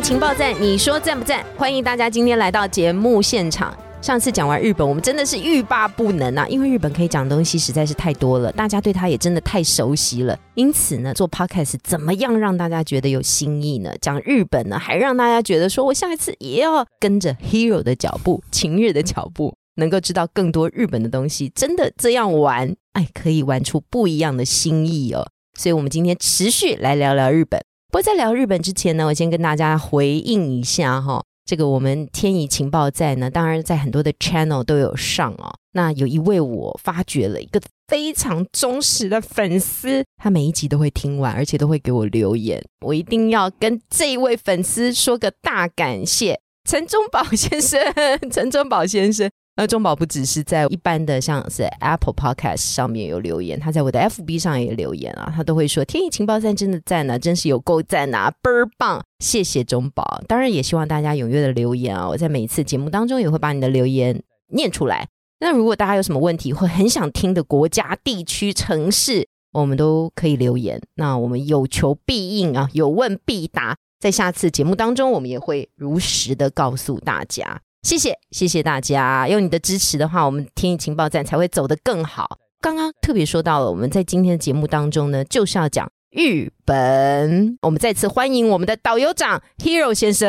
情报站，你说赞不赞？欢迎大家今天来到节目现场。上次讲完日本，我们真的是欲罢不能啊！因为日本可以讲的东西实在是太多了，大家对它也真的太熟悉了。因此呢，做 podcast 怎么样让大家觉得有新意呢？讲日本呢，还让大家觉得说我下一次也要跟着 Hero 的脚步、晴日的脚步，能够知道更多日本的东西。真的这样玩，哎，可以玩出不一样的新意哦。所以，我们今天持续来聊聊日本。不过，在聊日本之前呢，我先跟大家回应一下哈。这个我们天仪情报在呢，当然在很多的 channel 都有上哦。那有一位我发掘了一个非常忠实的粉丝，他每一集都会听完，而且都会给我留言。我一定要跟这一位粉丝说个大感谢，陈忠宝先生，陈忠宝先生。那中宝不只是在一般的像是 Apple Podcast 上面有留言，他在我的 FB 上也留言啊，他都会说天意情报站真的赞啊，真是有够赞啊，倍儿棒！谢谢中宝，当然也希望大家踊跃的留言啊，我在每一次节目当中也会把你的留言念出来。那如果大家有什么问题或很想听的国家、地区、城市，我们都可以留言。那我们有求必应啊，有问必答，在下次节目当中，我们也会如实的告诉大家。谢谢，谢谢大家。有你的支持的话，我们天意情报站才会走得更好。刚刚特别说到了，我们在今天的节目当中呢，就是要讲日本。我们再次欢迎我们的导游长 Hero 先生。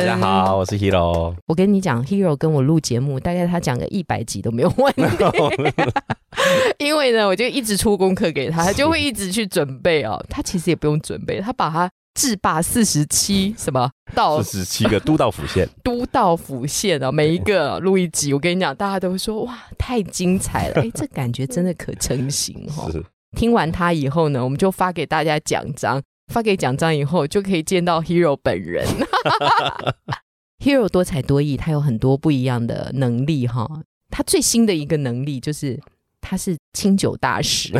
大家好，我是 Hero。我跟你讲，Hero 跟我录节目，大概他讲个一百集都没有问题。因为呢，我就一直出功课给他，他就会一直去准备哦。他其实也不用准备，他把他。制霸四十七什么到四十七个 都道府县，都道府县啊，每一个录一集，我跟你讲，大家都会说哇，太精彩了，哎，这感觉真的可成型哈。听完他以后呢，我们就发给大家奖章，发给奖章以后就可以见到 Hero 本人。Hero 多才多艺，他有很多不一样的能力哈。他最新的一个能力就是。他是清酒大师，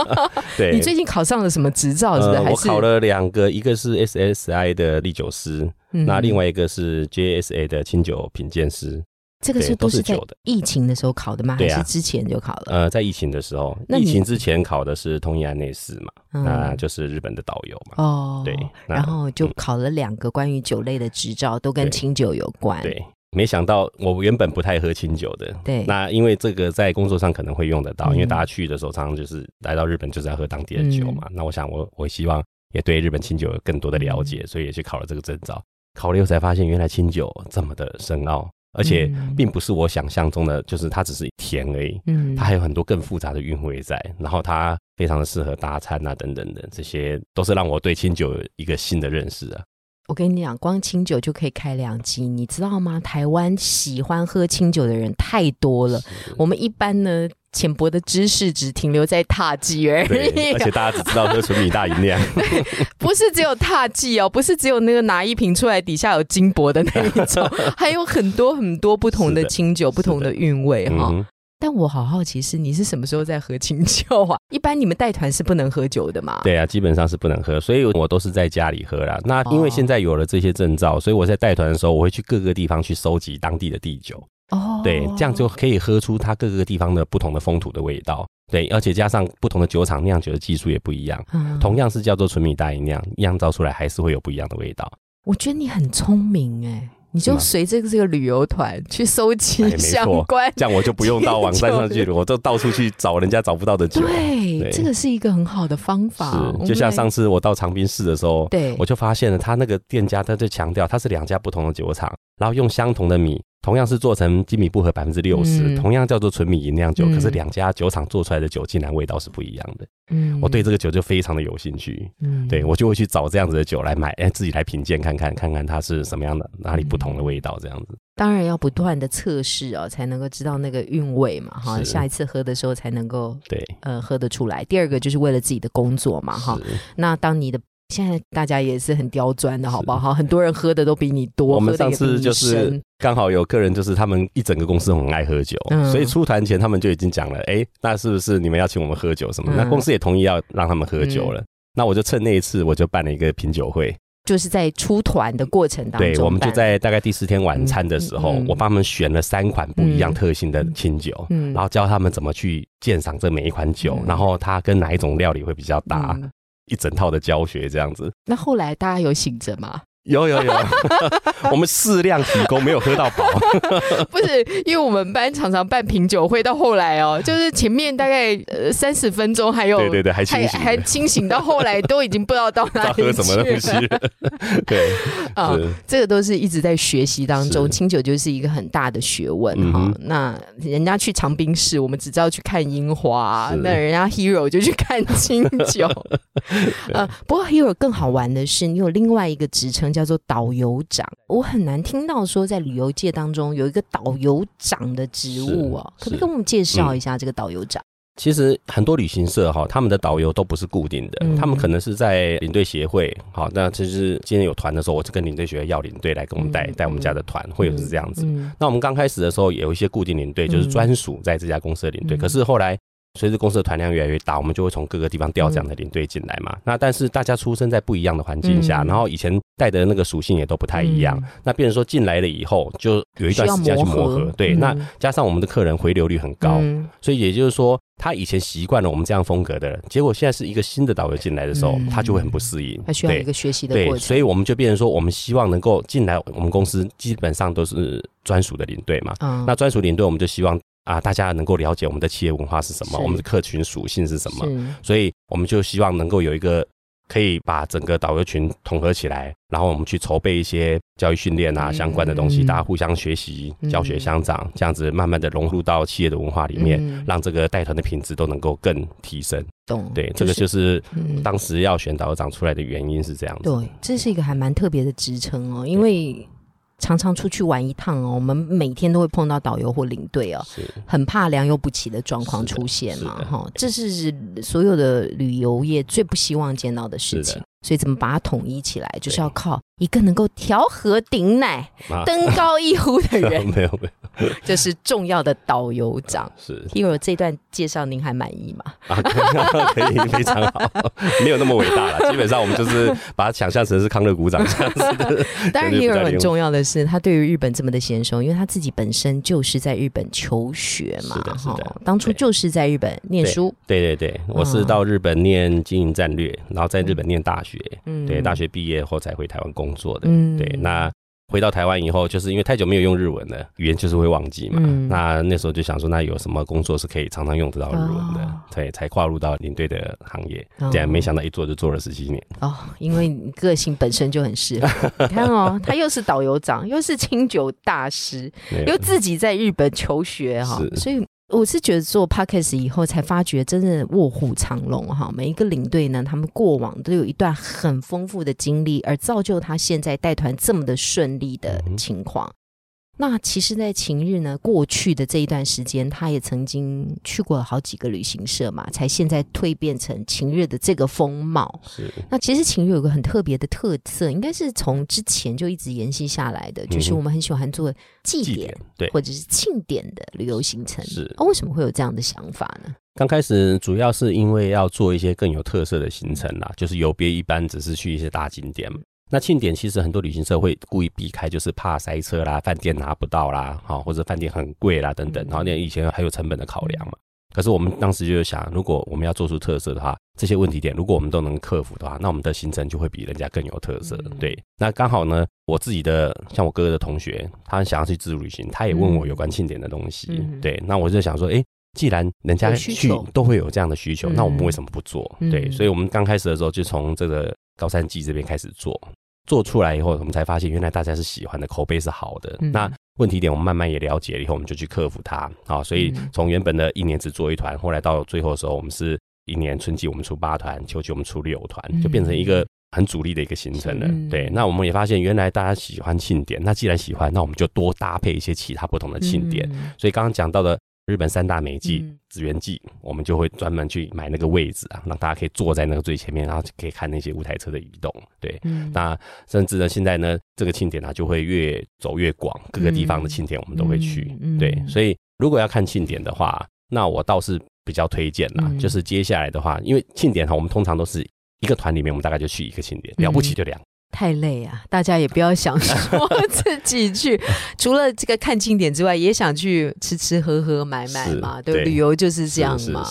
对你最近考上了什么执照？是不是？我考了两个，一个是 SSI 的历酒师，那另外一个是 JSA 的清酒品鉴师。这个是都是在疫情的时候考的吗？还是之前就考了？呃，在疫情的时候，疫情之前考的是通义安内斯嘛，那就是日本的导游嘛。哦，对，然后就考了两个关于酒类的执照，都跟清酒有关。对。没想到我原本不太喝清酒的，对，那因为这个在工作上可能会用得到，因为大家去的时候常常就是来到日本就是要喝当地的酒嘛。那我想我我希望也对日本清酒有更多的了解，所以也去考了这个证照。考了以后才发现，原来清酒这么的深奥，而且并不是我想象中的，就是它只是甜而已。嗯，它还有很多更复杂的韵味在，然后它非常的适合搭餐啊等等的，这些都是让我对清酒一个新的认识啊。我跟你讲，光清酒就可以开两集，你知道吗？台湾喜欢喝清酒的人太多了。我们一般呢，浅薄的知识只停留在踏剂而已，而且大家只知道喝纯米大吟酿，不是只有踏剂哦，不是只有那个拿一瓶出来底下有金箔的那一种，还有很多很多不同的清酒，不同的韵味哈。但我好好奇是，你是什么时候在喝清酒啊？一般你们带团是不能喝酒的嘛？对啊，基本上是不能喝，所以我都是在家里喝啦。那因为现在有了这些证照，所以我在带团的时候，我会去各个地方去收集当地的地酒。哦，对，这样就可以喝出它各个地方的不同的风土的味道。对，而且加上不同的酒厂酿酒的技术也不一样。嗯，同样是叫做纯米大吟酿，酿造出来还是会有不一样的味道。我觉得你很聪明哎。你就随着这个旅游团去收集相关，这样我就不用到网站上去了，我就到处去找人家找不到的酒。对，这个是一个很好的方法。是，就像上次我到长滨市的时候，对，我就发现了他那个店家，他就强调他是两家不同的酒厂，然后用相同的米。同样是做成精米不合百分之六十，同样叫做纯米吟酿酒，可是两家酒厂做出来的酒竟然味道是不一样的。嗯，我对这个酒就非常的有兴趣。嗯，对我就会去找这样子的酒来买，哎，自己来品鉴看看，看看它是什么样的，哪里不同的味道这样子。当然要不断的测试哦，才能够知道那个韵味嘛，哈，下一次喝的时候才能够对，呃，喝得出来。第二个就是为了自己的工作嘛，哈，那当你的现在大家也是很刁钻的，好不好？很多人喝的都比你多，我们上次就是深刚好有客人，就是他们一整个公司很爱喝酒，嗯。所以出团前他们就已经讲了，哎、那是不是你们要请我们喝酒什么？嗯。那公司也同意要让他们喝酒了。那我就趁那一次，我就办了一个品酒会。就是在出团的过程当中，对，我们就在大概第四天晚餐的时候，嗯嗯。嗯我帮他们选了三款不一样嗯特性的清酒，嗯。然后教他们怎么去鉴赏这每一款酒，嗯。然后它跟哪一种料理会比较搭，嗯一整套的教学这样子。那后来大家有醒着吗？有有有，我们适量提供，没有喝到饱。不是，因为我们班常常办品酒会，到后来哦，就是前面大概呃三十分钟还有对对对，还清还醒的，还清醒，到后来 都已经不知道到哪里道喝什么东去西。了。对，啊、是。这个都是一直在学习当中，清酒就是一个很大的学问哈、那人家去长滨市，我们只知道去看樱花，那人家 Hero 就去看清酒。呃，不过 Hero 更好玩的是，你有另外一个职称叫做导游长。我很难听到说在旅游界当中有一个导游长的职务哦，可不可以跟我们介绍一下这个导游长？其实很多旅行社哈，他们的导游都不是固定的，嗯他们可能是在领队协会。好，那其实今天有团的时候，我就跟领队协会要领队来跟我们带嗯带我们家的团，会有是这样子。嗯那我们刚开始的时候有一些固定领队，就是专属在这家公司的领队。嗯可是后来随着公司的团量越来越大，我们就会从各个地方调这样的领队进来嘛。那但是大家出生在不一样的环境下，嗯然后以前带的那个属性也都不太一样。那变成说进来了以后，就有一段时间要去磨合。对，嗯那加上我们的客人回流率很高，嗯所以也就是说，他以前习惯了我们这样风格的人，结果现在是一个新的导游进来的时候，嗯他就会很不适应。他需要对一个学习的对，过程。所以我们就变成说，我们希望能够进来我们公司，基本上都是专属的领队嘛。嗯那专属领队，我们就希望啊，大家能够了解我们的企业文化是什么，我们的客群属性是什么，所以我们就希望能够有一个可以把整个导游群统合起来，然后我们去筹备一些教育训练啊嗯相关的东西，嗯大家互相学习、嗯教学相长，这样子慢慢的融入到企业的文化里面，嗯。让这个带团的品质都能够更提升。懂对，这个就是嗯。当时要选导游长出来的原因是这样子。对，这是一个还蛮特别的职称哦，因为常常出去玩一趟哦，我们每天都会碰到导游或领队哦，很怕良莠不齐的状况出现嘛，哈，这是所有的旅游业最不希望见到的事情。所以怎么把它统一起来，就是要靠一个能够调和顶奶、啊。登高一呼的人，没 有没有，这是重要的导游长。是。Hero 这段介绍您还满意吗？啊，可以非常好，没有那么伟大了。基本上我们就是把它想象成是康乐鼓掌这样子的。当然对对，Hero 很重要的是，他对于日本这么的娴熟，因为他自己本身就是在日本求学嘛是，的是的哈当初就是在日本念书，对对对，我是到日本念经营战略，然后在日本念大学，嗯对，大学毕业后才回台湾工作的。嗯对，那回到台湾以后，就是因为太久没有用日文了，语言就是会忘记嘛。嗯那那时候就想说，那有什么工作是可以常常用得到日文的？哦对，才跨入到领队的行业。哦这样没想到一做就做了十七年。哦，因为你个性本身就很适合。你看哦，他又是导游长，又是清酒大师，又自己在日本求学哈，是所以我是觉得做 podcast 以后才发觉，真的卧虎藏龙哈。每一个领队呢，他们过往都有一段很丰富的经历，而造就他现在带团这么的顺利的情况。那其实，在晴日呢，过去的这一段时间，他也曾经去过好几个旅行社嘛，才现在蜕变成晴日的这个风貌。是那其实晴日有个很特别的特色，应该是从之前就一直延续下来的，就是我们很喜欢做祭典对。或者是庆典的旅游行程。是那、为什么会有这样的想法呢？刚开始主要是因为要做一些更有特色的行程啦，就是有别一般只是去一些大景点嘛。那庆典其实很多旅行社会故意避开，就是怕塞车啦、饭店拿不到啦，好或者饭店很贵啦等等，嗯然后那以前还有成本的考量嘛。可是我们当时就想，如果我们要做出特色的话，这些问题点如果我们都能克服的话，那我们的行程就会比人家更有特色。嗯对，那刚好呢，我自己的像我哥哥的同学，他想要去自助旅行，他也问我有关庆典的东西。嗯对，那我就想说，诶，既然人家去都会有这样的需求，嗯那我们为什么不做？嗯对，所以我们刚开始的时候就从这个高山记这边开始做，做出来以后，我们才发现原来大家是喜欢的，口碑是好的。嗯那问题点我们慢慢也了解了以后，我们就去克服它。啊，所以嗯从原本的一年只做一团，后来到最后的时候，我们是一年春季我们出八团，秋季我们出六团，就变成一个。很主力的一个行程了，嗯对。那我们也发现，原来大家喜欢庆典，那既然喜欢，那我们就多搭配一些其他不同的庆典。嗯所以刚刚讲到的日本三大美祭嗯紫园祭，我们就会专门去买那个位置啊，让大家可以坐在那个最前面，然后可以看那些舞台车的移动。对，嗯那甚至呢，现在呢，这个庆典啊就会越走越广，各个地方的庆典我们都会去。对，所以如果要看庆典的话，那我倒是比较推荐啦，嗯就是接下来的话，因为庆典哈，我们通常都是一个团里面，我们大概就去一个庆典，嗯了不起就两个。太累啊！大家也不要想说自己去，除了这个看庆典之外，也想去吃吃喝喝买买嘛。对，旅游就是这样嘛。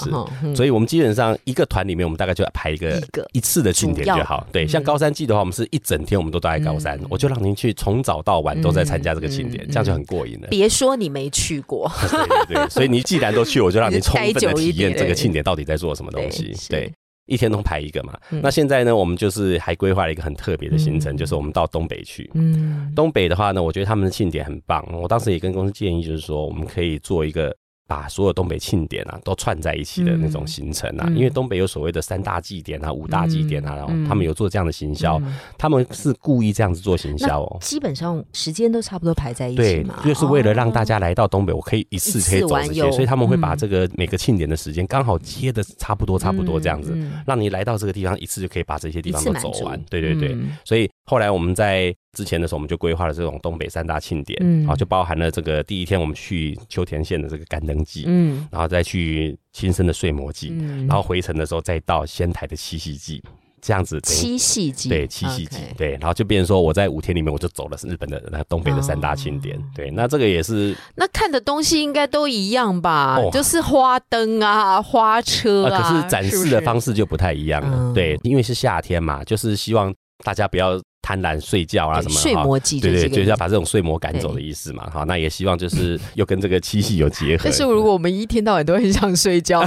所以我们基本上一个团里面，我们大概就要排一个一个一次的庆典就好。对，嗯像高山季的话，我们是一整天我们都待在高山嗯，我就让您去从早到晚都在参加这个庆典，嗯这样就很过瘾了。别说你没去过，对对对，所以你既然都去，我就让你 充分的体验这个庆典到底在做什么东西对。一天都排一个嘛。嗯那现在呢，我们就是还规划了一个很特别的行程，嗯就是我们到东北去。嗯，东北的话呢，我觉得他们的庆典很棒。我当时也跟公司建议，就是说我们可以做一个把所有东北庆典啊都串在一起的那种行程啊，嗯。因为东北有所谓的三大祭典啊、五大祭典啊，嗯然后他们有做这样的行销，嗯。他们是故意这样子做行销哦。基本上时间都差不多排在一起对嘛，，就是为了让大哦家来到东北，我可以一次可以走这些，所以他们会把嗯这个每个庆典的时间刚好接的差不多差不多这样子，让你来到这个地方一次就可以把这些地方都走完。对对对，嗯。所以后来我们在之前的时候，我们就规划了这种东北三大庆典，嗯。啊，就包含了这个第一天我们去秋田县的这个干灯祭，嗯。然后再去亲生的睡魔祭，嗯。然后回程的时候再到仙台的七夕祭，这样子七夕祭，对七夕祭对，然后就变成说我在五天里面我就走了日本的那东北的三大庆典，哦。对，那这个也是那看的东西应该都一样吧？哦。就是花灯啊、花车啊，啊，可是展示的方式式就不太一样了，嗯。对，因为是夏天嘛，就是希望大家不要贪婪睡觉啊什么的睡魔祭，对对，就是要把。把这种睡魔赶走的意思嘛。好，那也希望就是 又跟这个七夕有结合。但是如果我们一天到晚都很想睡觉，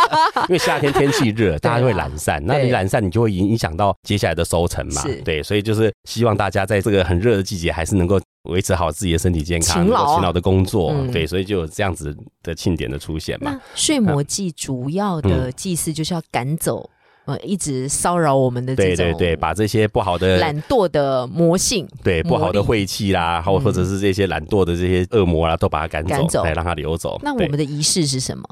因为夏天天气热，大家会懒散，那你对懒散，你就会影响到接下来的收成嘛是。对，所以就是希望大家在这个很热的季节，还是能够维持好自己的身体健康，勤劳啊勤劳的工作。嗯对，所以就有这样子的庆典的出现嘛那。睡魔祭主要嗯的祭祀就是要赶走呃一直骚扰我们的这种对对对，把这些不好的懒惰的魔性对不好的晦气啦，或嗯或者是这些懒惰的这些恶魔啦，都把它赶走，赶走对，让它流走。那我们的仪式是什么？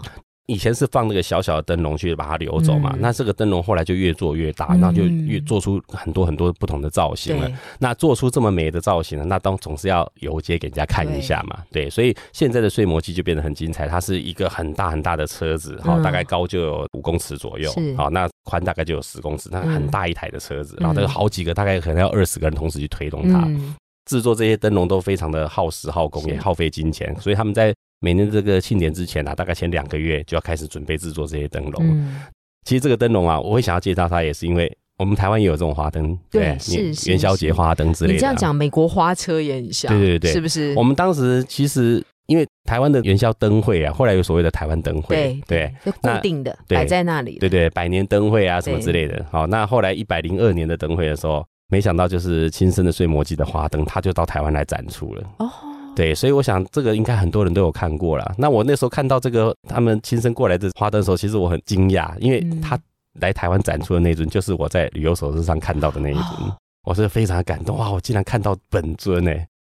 以前是放那个小小的灯笼去把它流走嘛，嗯。那这个灯笼后来就越做越大，嗯。然后就越做出很多很多不同的造型了。那做出这么美的造型呢，那当总是要游街给人家看一下嘛，对，所以现在的睡魔机就变得很精彩，它是一个很大很大的车子，哈、嗯。大概高就有五公尺左右是，好，那宽大概就有十公尺，那嗯。很大一台的车子，嗯然后这个好几个，大概可能要二十个人同时去推动它，嗯，制作这些灯笼都非常的耗时耗工，也耗费金钱，所以他们在每年这个庆典之前啊，大概前两个月就要开始准备制作这些灯笼。嗯其实这个灯笼啊，我会想要介绍它，也是因为我们台湾也有这种花灯，对是元宵节花灯之类的、啊。你这样讲，美国花车也很像，对对对是不是？我们当时其实因为台湾的元宵灯会啊，后来有所谓的台湾灯会，对对就固定的对摆在那里，对对，百年灯会啊什么之类的。好，那后来一百零二年的灯会的时候，没想到就是亲生的睡魔记的花灯，它就到台湾来展出了。哦，对，所以我想这个应该很多人都有看过了。那我那时候看到这个他们亲身过来的花灯的时候，其实我很惊讶，因为嗯他来台湾展出的那尊，就是我在旅游手册上看到的那一尊，哦我是非常感动哇！我竟然看到本尊呢、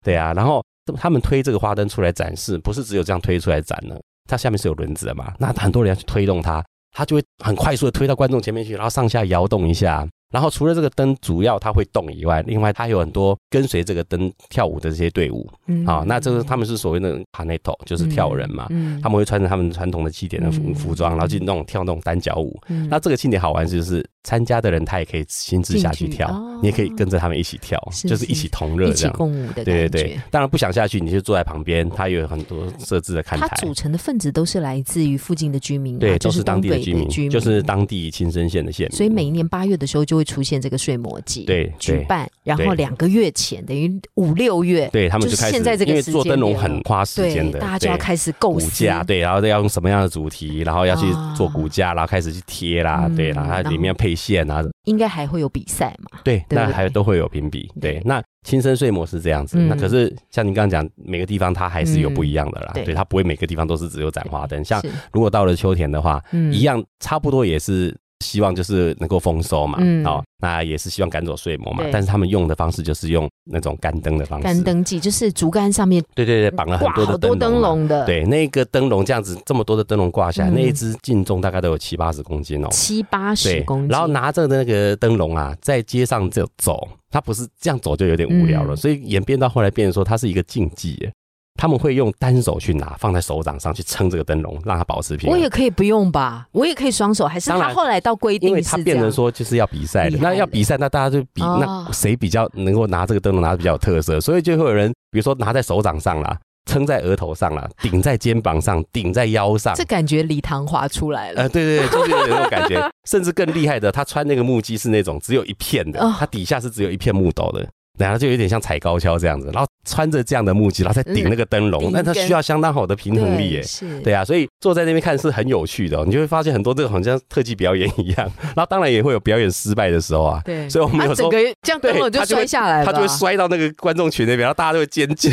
对啊，然后他们推这个花灯出来展示，不是只有这样推出来展呢，它下面是有轮子的嘛，那很多人要去推动它，它就会很快速的推到观众前面去，然后上下摇动一下。然后除了这个灯主要它会动以外，另外它有很多跟随这个灯跳舞的这些队伍。嗯。好，那这个他们是所谓的 p a n e t o 就是跳人嘛，嗯。他们会穿着他们传统的祭典的服嗯。服装，然后去那种跳那种单脚舞。嗯。那这个庆典好玩就是参加的人他也可以亲自下去跳哦，你也可以跟着他们一起跳，是就是一起同乐一起这样。共舞的对对对，当然不想下去，你就坐在旁边，它有很多设置的看台。它组，成的分子都是来自于附近的居民嘛，对，都是当地的居民，就是当地亲生县的县民。所以每一年八月的时候就会出现这个睡魔季，对对。举办，然后对两个月前等于五六月，对他们就就是开始，现在这个因为时间做灯笼很花时间，的，大家就要开始构骨思，架，对，然后要用什么样的主题，然后要去啊做骨架，然后开始去贴啦，嗯对，然后它里面配线啊，应该还会有比赛嘛？对，那还都会有评比。对。对，那亲身睡魔是这样子，嗯。那可是像您刚刚讲，每个地方它还是有不一样的啦。嗯对。对，它不会每个地方都是只有展花灯。像如果到了秋田的话，嗯。一样差不多也是希望就是能够丰收嘛，嗯。哦，那也是希望赶走睡魔嘛。但是他们用的方式就是用那种干灯的方式，干灯记就是竹竿上面对对对，绑了很多的灯。笼的，，对，那个灯笼这样子，这么多的灯笼挂下来，嗯。那一只净重大概都有七八十公斤哦。七八十公斤，，然后拿着那个灯笼啊，在街上就走，他不是这样走就有点无聊了，嗯。所以演变到后来变成说它是一个竞技耶，他们会用单手去拿，放在手掌上去撑这个灯笼，让它保持平衡。我。也可以不用吧，我也可以双手，还是他后来到规定因为他变成？说就是要比赛的，那要比赛，那大家就比哦。那谁比较能够拿这个灯笼拿的比较有特色，所以就会有人比如说拿在手掌上啦，撑在额头上啦，顶在肩膀上，顶在腰上。这。感觉李唐华出来了，呃，对对对，就是有那种感觉，甚至更厉害的，他穿那个木屐是那种只有一片的哦，它底下是只有一片木头的，然后就有点像踩高跷这样子，然后穿着这样的木屐，然后再顶那个灯笼顶，那它需要相当好的平衡力耶。是，对啊，所以坐在那边看是很有趣的哦、你就会发现很多这个好像特技表演一样，然后当然也会有表演失败的时候啊，对，所以我们有时候他整个这样灯笼就摔下来了，他就会摔到那个观众群那边，然后大家都会尖叫，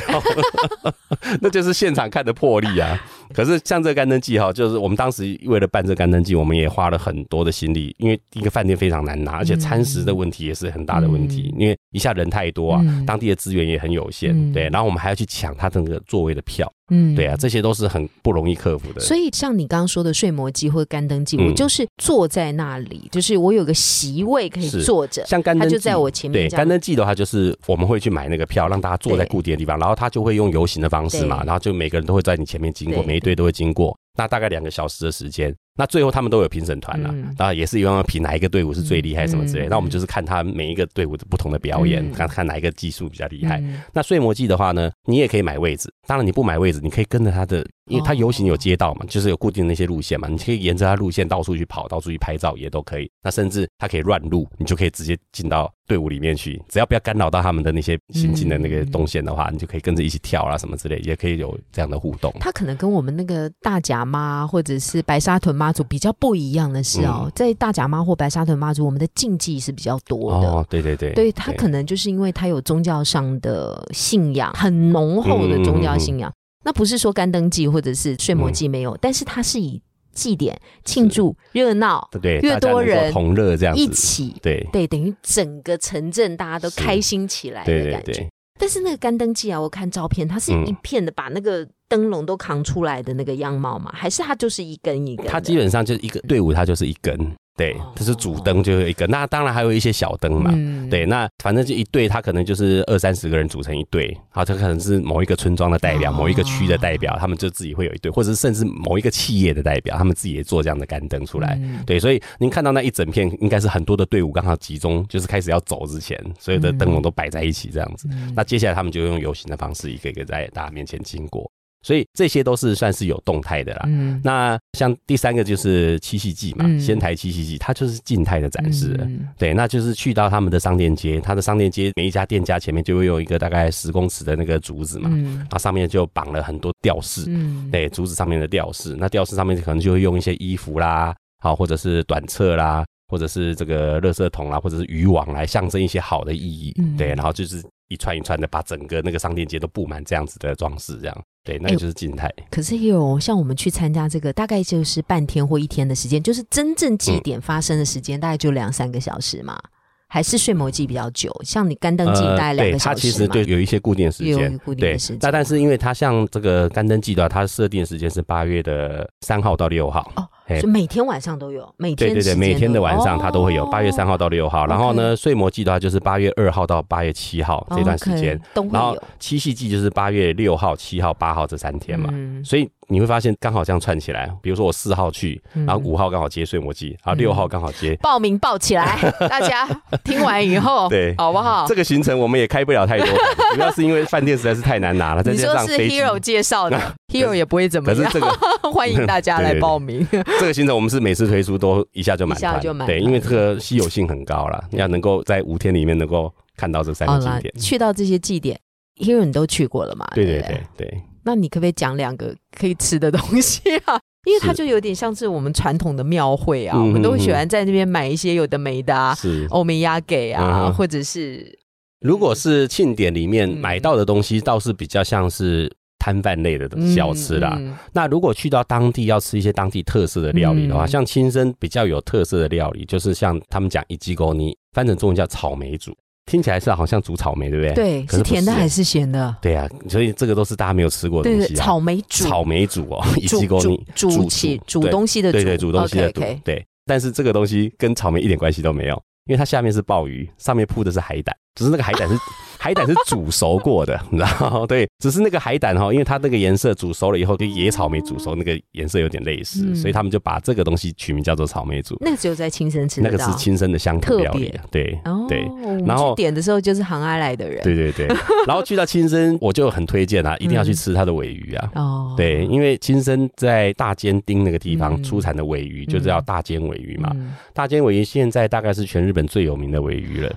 那就是现场看的魄力啊。可是像这个干灯季哈，就是我们当时为了办这个干灯季，我们也花了很多的心力，因为一个饭店非常难拿，而且餐食的问题也是很大的问题，因为一下人太多啊，嗯。当地的资源也很有限，嗯。对，然后我们还要去抢他的那个座位的票，嗯。对啊，这些都是很不容易克服的。所以像你刚刚说的睡魔机或者干灯记，嗯。我就是坐在那里，就是我有个席位可以坐着，像干灯季他就在我前面对，干灯季的话，就是我们会去买那个票，让大家坐在固定的地方，然后他就会用游行的方式嘛，然后就每个人都会在你前面经过，每一队都会经过，那大概两个小时的时间。那最后他们都有评审团啦嗯，当然也是一样评哪一个队伍是最厉害什么之类。嗯那我们就是看他每一个队伍的不同的表演嗯，看看哪一个技术比较厉害。嗯那睡魔记的话呢，你也可以买位置，当然你不买位置，你可以跟着他的，因为它游行有街道嘛，就是有固定的那些路线嘛，你可以沿着它路线到处去跑，到处去拍照也都可以。那甚至它可以乱入，你就可以直接进到队伍里面去，只要不要干扰到他们的那些行进的那个动线的话，你就可以跟着一起跳啦什么之类，也可以有这样的互动。它可能跟我们那个大甲妈或者是白沙屯妈祖比较不一样的是哦，嗯在大甲妈或白沙屯妈祖，我们的禁忌是比较多的。哦，对对对，对它可能就是因为它有宗教上的信仰，很浓厚的宗教信仰。那不是说干灯祭或者是睡魔祭没有，但是它是以祭典庆祝热闹对对，越多人同乐这样子，一起，对。对，等于整个城镇大家都开心起来的感觉。对，但是那个干灯祭啊，我看照片，它是嗯。一片的把那个灯笼都扛出来的那个样貌吗？还是它就是一根一根？它基本上就是一个队伍，它就是一根，对哦，这是主灯就有一个，那当然还有一些小灯嘛，嗯。对，那反正就一队，他可能就是二三十个人组成一队，好，他可能是某一个村庄的代表，哦。某一个区的代表，他们就自己会有一队，或者是甚至某一个企业的代表，他们自己也做这样的杆灯出来。嗯。对，所以您看到那一整片，应该是很多的队伍刚好集中，就是开始要走之前，所有的灯笼都摆在一起这样子。嗯。那接下来他们就用游行的方式，一个一个在大家面前经过，所以这些都是算是有动态的啦。嗯。那像第三个就是七夕祭嘛，嗯。仙台七夕祭，它就是静态的展示。对，那就是去到他们的商店街，他的商店街每一家店家前面就会有一个大概十公尺的那个竹子嘛，嗯。然后上面就绑了很多吊饰，嗯。对，竹子上面的吊饰，那吊饰上面可能就会用一些衣服啦，好，或者是短册啦，或者是这个垃圾桶啦，或者是渔网来象征一些好的意义，嗯。对，然后就是一串一串的把整个那个商店街都布满这样子的装饰，这样，对，那哎个就是静态。可是也有像我们去参加这个，大概就是半天或一天的时间，就是真正嗯祭典发生的时间，大概就两三个小时嘛。还是睡魔祭比较久，像你干灯祭大概两个小时它。其实对有一些固定时间有，固定的时间。那但是因为它像这个干灯祭的话，它设定的时间是八月的三号到六号。哦嘿就每天晚上都有，每天对对对，每天的晚上它都会有，哦八月三号到六号。然后呢，睡魔季的话就是八月二号到八月七号这段时间然后有七夕季就是八月六号、七号、八号这三天嘛。嗯所以你会发现刚好这样串起来，比如说我四号去，嗯然后五号刚好接睡魔季，然后六号刚好接。报名报起来，大家听完以后，对好不好？这个行程我们也开不了太多，主要是因为饭店实在是太难拿了，再你说是加上。Hero 介绍的，Hero 也不会怎么样，可是这个欢迎大家来报名。这个行程我们是每次推出都一下就满团，一下就满对，因为这个稀有性很高了，要能够在五天里面能够看到这三个景点，。去到这些祭典，Hero 你都去过了嘛？对对不对对对，那你可不可以讲两个可以吃的东西啊？因为它就有点像是我们传统的庙会啊，嗯我们都会嗯喜欢在那边买一些有的没的啊，是。欧米亚给啊，或者是如果是庆典里面嗯买到的东西，倒是比较像是摊贩类的小吃啦。嗯那如果去到当地要吃一些当地特色的料理的话，嗯像亲身比较有特色的料理，就是像他们讲一鸡狗泥，翻成中文叫草莓煮，听起来是好像煮草莓，对不对？对，可是是甜的是还是咸的？对啊，所以这个都是大家没有吃过的东西啊。草莓煮草莓煮哦，一煮鸡狗泥煮煮起煮对东西的煮，对对，煮东西的煮对。但是这个东西跟草莓一点关系都没有，因为它下面是鲍鱼，上面铺的是海胆，只是那个海胆是 海胆是煮熟过的，你知道吗？对，只是那个海胆哈，因为它那个颜色煮熟了以后跟野草莓煮熟那个颜色有点类似，嗯所以他们就把这个东西取名叫做草莓煮。那个只有在亲生吃那。个是亲生的乡土特料理别，对哦，对。然后去点的时候就是行阿来的人，对对对，然后去到亲生，我就很推荐啊，一定要去吃它的尾鱼啊。哦，对，因为亲生在大尖町那个地方嗯出产的尾鱼，就叫大尖尾鱼嘛。嗯大尖尾鱼现在大概是全日本最有名的尾鱼了。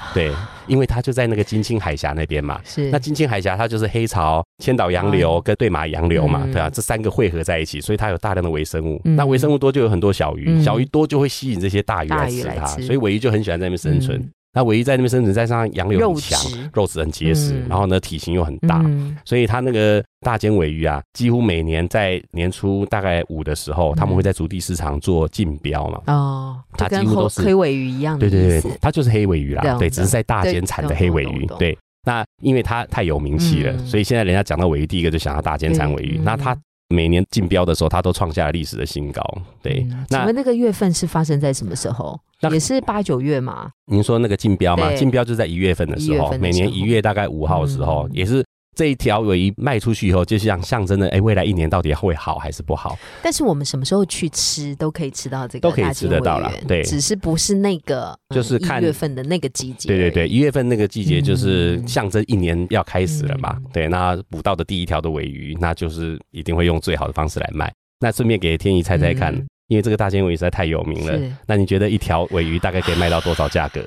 对，因为它就在那个金青海峡那边嘛。是那金青海峡它就是黑潮、千岛洋流跟对马洋流嘛，嗯对啊，这三个汇合在一起，所以它有大量的微生物。嗯那微生物多就有很多小鱼，嗯小鱼多就会吸引这些大鱼来大鱼来吃它，吃所以尾鱼就很喜欢在那边生存。嗯那尾鱼在那边生存，再加上洋流很强，肉质很结实，嗯然后呢体型又很大，嗯所以它那个大尖尾鱼啊，几乎每年在年初大概五的时候，他们会在竹地市场做竞标嘛。哦，就它几乎都是黑黑尾鱼一样的对对对，它就是黑尾鱼啦，对，只是在大尖产的黑尾鱼对那因为它太有名气了，嗯所以现在人家讲到尾鱼，第一个就想到大尖产尾鱼。嗯那它每年竞标的时候，它都创下了历史的新高。对那问那个月份是发生在什么时候？那也是八九月嘛？您说那个竞标嘛，竞标就在一月份的时候，每年一月大概五号的时候，嗯也是这一条尾鱼卖出去以后，就像象征的，哎，未来一年到底会好还是不好？但是我们什么时候去吃都可以吃到这个都可以吃得到啦对只是不是那个就是看月份的那个季节。对对对，，一月份那个季节就是嗯象征一年要开始了嘛。嗯对，那捕到的第一条的尾鱼，那就是一定会用最好的方式来卖。那顺便给天怡猜猜看，嗯因为这个大尖尾鱼实在太有名了。那你觉得一条尾鱼大概可以卖到多少价格？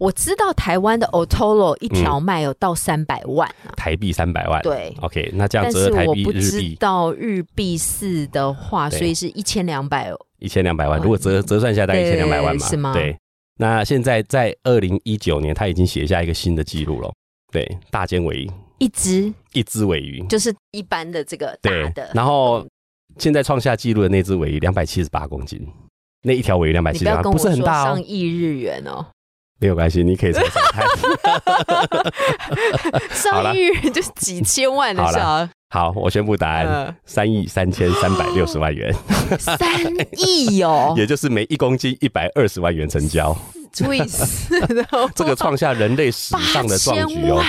我知道台湾的 Otolo 一条卖有到三百万啊，台币三百万。对。OK，那这样折合台币我不知日币。道日币四的话，所以是一千两百。一千两百万，哦如果折折算下来大概一千两百万嘛，对是吗？对。那现在在二零一九年，他已经写下一个新的记录了。对，大尖尾鱼，一只？一只尾鱼，就是一般的这个大对。的，，然后现在创下纪录的那只尾鱼两百七十八公斤，那一条尾鱼两百七十八，不是很大哦，上亿日元哦，没有关系，你可以猜猜看。好了上亿日元就是几千万的好事啊，好，我宣布答案：呃三亿三千三百六十万元，三亿哦，也就是每一公斤一百二十万元成交，除以四，然后这个创下人类史上的壮举哦。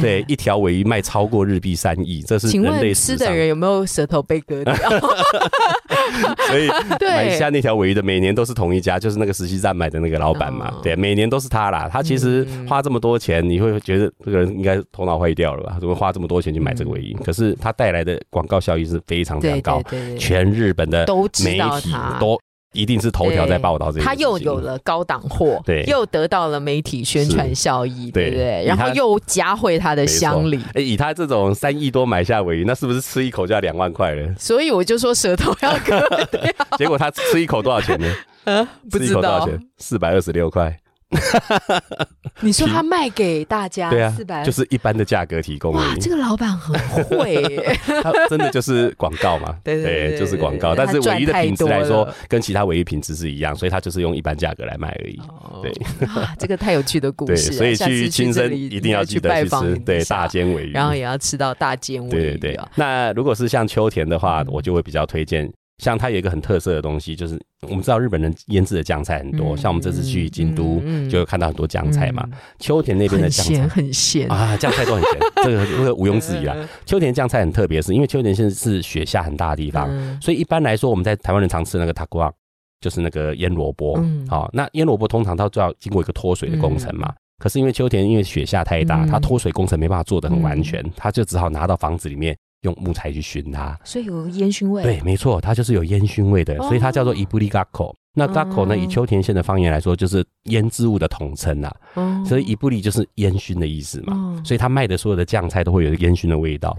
对，，一条尾鱼卖超过日币三亿，这是人类问史上。吃的人有没有舌头被割掉？所以 对买下那条尾鱼的每年都是同一家，就是那个实习站买的那个老板嘛。哦对，每年都是他啦。他其实嗯花这么多钱，你会觉得这个人应该头脑坏掉了吧？怎么花这么多钱去买这个尾鱼？可是他带来的广告效益是非常非常对高全日本的都知媒体道他。都一定是头条在报道这个。他又有。了高档货，对又得到了媒体宣传效益，对不对？然后又加惠他的乡里，哎，以他这种三亿多买下尾鱼，那是不是吃一口就要两万块了？所以我就说舌头要割掉。结果他吃一口多少钱呢？呃，不知道。四百二十六块。你说他卖给大家对啊四百，，就是一般的价格提供而哇，已。这个老板很会耶，它真的就是广告嘛？对对对对就是广告。但是唯一的品质来说跟其他唯一品质是一样，所以他就是用一般价格来卖而已。对啊，这个太有趣的故对，事了。所以去亲身一定要记得去吃对大尖尾鱼，然后也要吃到大尖尾鱼对对。那如果是像秋田的话嗯，我就会比较推荐。像它有一个很特色的东西，就是我们知道日本人腌制的酱菜很多，嗯像我们这次去京都就有看到很多酱菜嘛。嗯秋田那边的酱菜很咸，啊，酱菜都很咸，这个这个毋庸置疑啦。嗯秋田酱菜很特别，是因为秋田现在是雪下很大的地方，嗯所以一般来说我们在台湾人常吃的那个 takuya，就是那个腌萝卜。嗯好、那腌萝卜通常它就要经过一个脱水的工程嘛。可是因为秋田因为雪下太大，嗯它脱水工程没办法做得很完全，它就只好拿到房子里面用木材去熏它。所以有烟熏味。对，没错，它就是有烟熏味的，哦所以它叫做伊布利 gakko。那 gakko 呢，嗯以秋田县的方言来说，就是腌制物的统称啦。哦，所以伊布利就是烟熏的意思嘛。哦所以他卖的所有的酱菜都会有烟熏的味道。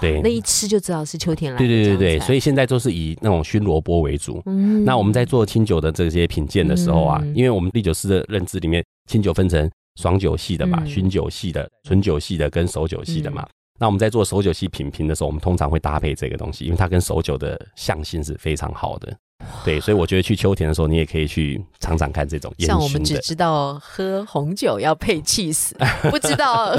对那一吃就知道是秋天来的对对对对，所以以现在都是以那种熏萝卜为主。嗯那我们在做清酒的这些品鉴的时候啊，嗯因为我们第九师的认知里面，清酒分成爽酒系的嘛、嗯熏酒系的、纯酒系的跟熟酒系的嘛。那我们在做手酒系品评的时候，我们通常会搭配这个东西，因为它跟手酒的相性是非常好的。对，所以我觉得去秋田的时候，你也可以去尝尝看这种烟像我们。只知道喝红酒要配 cheese，不知道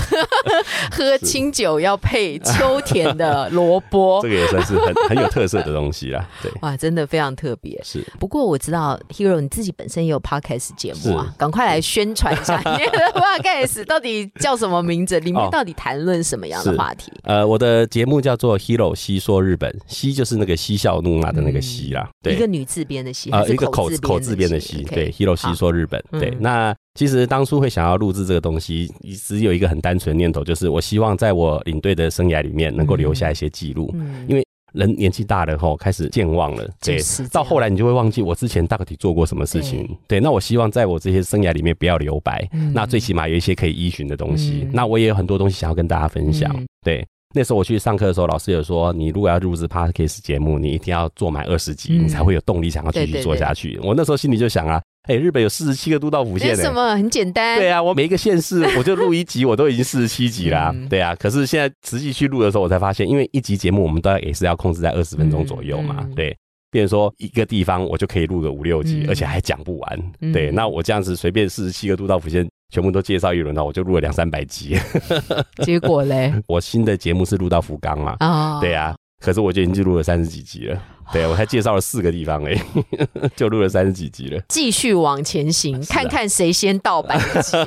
喝清酒要配秋田的萝卜 这。个也算是很很有特色的东西啦。对，哇，真的非常特别。是不过我知道 Hero 你自己本身也有 podcast 节目啊是，赶快来宣传一下 你的 podcast 到底叫什么名字，里面哦到底谈论什么样的是话题？呃，我的节目叫做《Hero 西说日本》，西就是那个嬉笑怒骂的那个西啦。对，一个女字边的西，呃一个口字口字边的西西，？OK，对，Hero 好西说日本，对嗯。那其实当初会想要录制这个东西，只有一个很单纯的念头，就是我希望在我领队的生涯里面能够留下一些记录。嗯因为人年纪大了后开始健忘了，对到后来你就会忘记我之前到底做过什么事情。对，那我希望在我这些生涯里面不要留白，嗯那最起码有一些可以依循的东西。嗯那我也有很多东西想要跟大家分享。嗯对，那时候我去上课的时候，老师有说，你如果要录制 podcast 节目，你一定要做满二十集，嗯你才会有动力想要继续做下去。我那时候心里就想啊，哎、日本有四十七个都道府没县、欸。什么，很简单。对啊，我每一个县市我就录一集，我都已经四十七集啦、嗯对啊，可是现在实际去录的时候，我才发现，因为一集节目我们都要也是要控制在二十分钟左右嘛，嗯嗯对。变成说一个地方我就可以录个五六集，嗯而且还讲不完。嗯对，那我这样子随便四十七个都道府县全部都介绍一轮，了我就录了两三百集。结果嘞我新的节目是录到福冈嘛，啊，对啊，可是我就已经录了三十几集了。对啊，我才介绍了四个地方而已，就录了三十几集了。继续往前行，啊看看谁先到百集。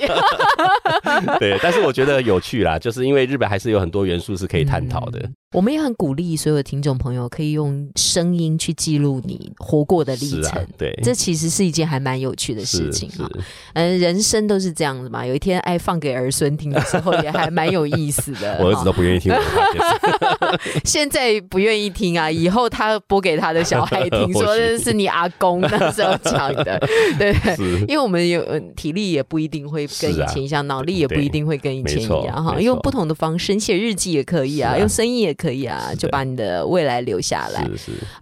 对，但是我觉得有趣啦，就是因为日本还是有很多元素是可以探讨的。我们也很鼓励所有的听众朋友可以用声音去记录你活过的历程。啊，对，这其实是一件还蛮有趣的事情啊，嗯，人生都是这样子嘛。有一天，哎，放给儿孙听的时候，也还蛮有意思的。我儿子都不愿意听我的现在不愿意听啊，以后他播给他的小孩听，说这是你阿公那时候讲的，对。不对？因为我们有呃体力也不一定会跟以前一样，脑力也不一定会跟以前一样哈。用不同的方式，你写日记也可以啊，啊用声音也可以啊，就把你的未来留下来。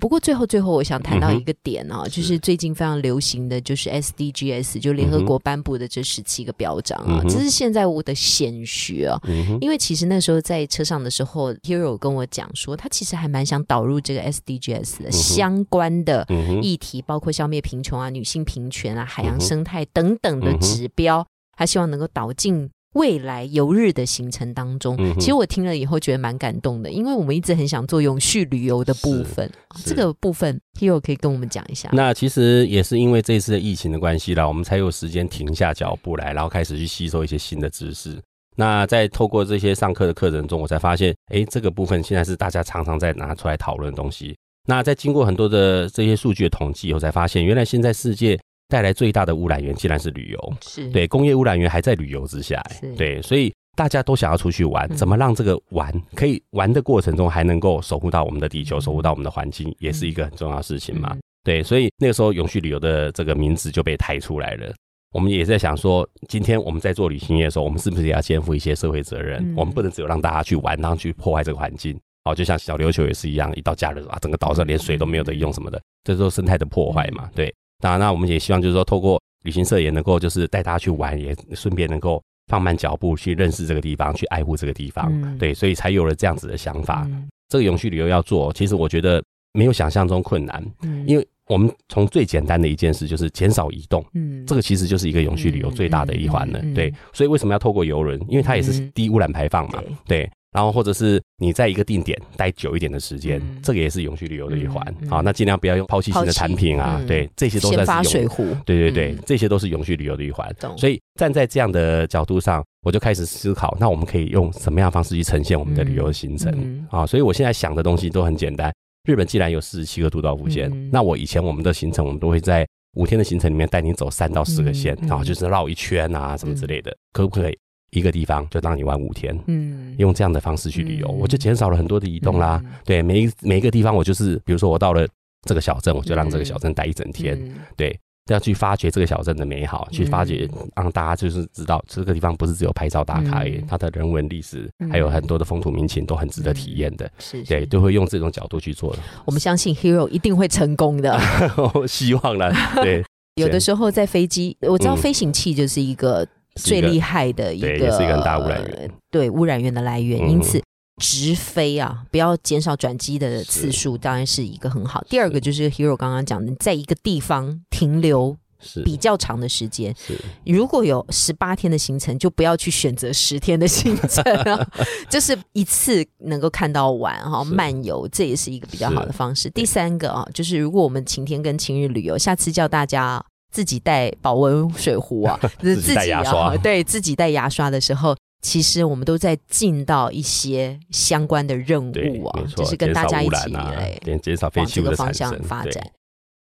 不过最后最后，我想谈到一个点哦，就是。最近非常流行的就是 SDGs，就联合国颁布的这十七个标章啊嗯，这是现在我的显学哦。嗯，因为其实那时候在车上的时候，Hero 跟我讲说，他其实还蛮想导入这个 SDGs 相关的议题，包括消灭贫穷啊、女性平权啊、海洋生态等等的指标，他希望能够导进未来游日的行程当中。嗯其实我听了以后觉得蛮感动的，因为我们一直很想做永续旅游的部分，是这个部分 Hero 可以跟我们讲一下。那其实也是因为这次的疫情的关系啦，我们才有时间停下脚步来，然后开始去吸收一些新的知识。那在透过这些上课的课程中，我才发现，哎，这个部分现在是大家常常在拿出来讨论的东西。那在经过很多的这些数据的统计以后，才发现，原来现在世界带来最大的污染源竟然是旅游。是，对，工业污染源还在旅游之下是，对，所以大家都想要出去玩，嗯怎么让这个玩可以玩的过程中还能够守护到我们的地球，嗯守护到我们的环境，也是一个很重要的事情嘛。嗯对，所以那个时候永续旅游的这个名字就被抬出来了。我们也在想说，今天我们在做旅行业的时候，我们是不是也要肩负一些社会责任？嗯我们不能只有让大家去玩，然后去破坏这个环境。哦，就像小琉球也是一样，一到假日啊，整个岛上连水都没有得用什么的，这都是生态的破坏嘛。对，当然，那我们也希望就是说，透过旅行社也能够就是带大家去玩，也顺便能够放慢脚步去认识这个地方，去爱护这个地方。嗯对，所以才有了这样子的想法。嗯这个永续旅游要做，其实我觉得没有想象中困难，嗯因为我们从最简单的一件事就是减少移动。嗯这个其实就是一个永续旅游最大的一环了，嗯嗯嗯嗯对，所以为什么要透过游轮？因为它也是嗯低污染排放嘛，对对，然后或者是你在一个定点待久一点的时间，嗯。这个也是永续旅游的一环。嗯嗯好，那尽量不要用抛弃型的产品啊，嗯。对，这些都先发算是永，水壶，对对对嗯，这些都是永续旅游的一环。所以站在这样的角度上，我就开始思考，那我们可以用什么样的方式去呈现我们的旅游行程。嗯。啊？所以我现在想的东西都很简单。日本既然有四十七个都道府县嗯，那我以前我们的行程，我们都会在五天的行程里面带你走三到四个县嗯嗯啊，就是绕一圈啊什么之类的，可不可以？一个地方就让你玩五天，嗯。用这样的方式去旅游，嗯。我就减少了很多的移动啦。嗯。对，每一每一个地方，我就是比如说我到了这个小镇，我就让这个小镇待一整天，嗯。对，要去发掘这个小镇的美好，去发掘让大家就是知道这个地方不是只有拍照打卡而已嗯，它的人文历史嗯。还有很多的风土民情都很值得体验的。是，对，都会用这种角度去做。的。我们相信 Hero 一定会成功的。希望了，对，有的时候在飞机，我知道嗯。飞行器就是一个最厉害的一个，对也是一个很大污染源。呃对污染源的来源。嗯。因此，直飞啊，不要减少转机的次数，当然是一个很好。第二个就是 Hero 刚刚讲的，在一个地方停留。是。比较长的时间，是。如果有十八天的行程，就不要去选择十天的行程啊，就是一次能够看到完哈，是。漫游这也是一个比较好的方式。第三个啊，就是如果我们晴天跟晴日旅游，下次叫大家自己带保温水壶啊，就是自己带牙刷啊，对自己带牙刷的时候。其实我们都在尽到一些相关的任对，务啊就是跟大家一起来，减减少废弃物的往这个方向发展。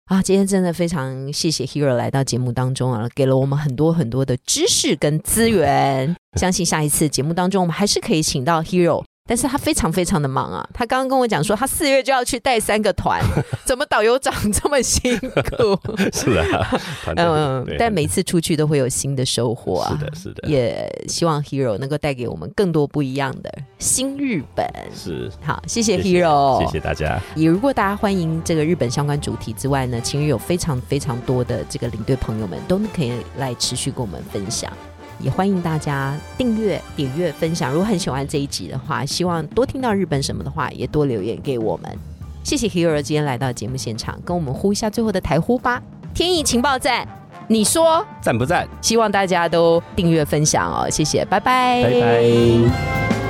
啊，今天真的非常谢谢 Hero 来到节目当中啊，给了我们很多很多的知识跟资源。相信下一次节目当中，我们还是可以请到 Hero，但是他非常非常的忙啊。他刚刚跟我讲说，他四月就要去带三个团，怎么导游长这么辛苦？是啊，嗯，但每次出去都会有新的收获啊。是的，是的，也希望 Hero 能够带给我们更多不一样的新日本。是。好，谢谢谢谢 Hero，谢谢大家。也如果大家欢迎这个日本相关主题之外呢，晴雨有非常非常多的这个领队朋友们都可以来持续跟我们分享。也欢迎大家订阅、点阅、分享。如果很喜欢这一集的话，希望多听到日本什么的话，也多留言给我们。谢谢 Hero 今天来到节目现场，跟我们呼一下最后的台呼吧。天意情报站，你说？赞不赞？希望大家都订阅分享哦，谢谢，拜拜，拜拜。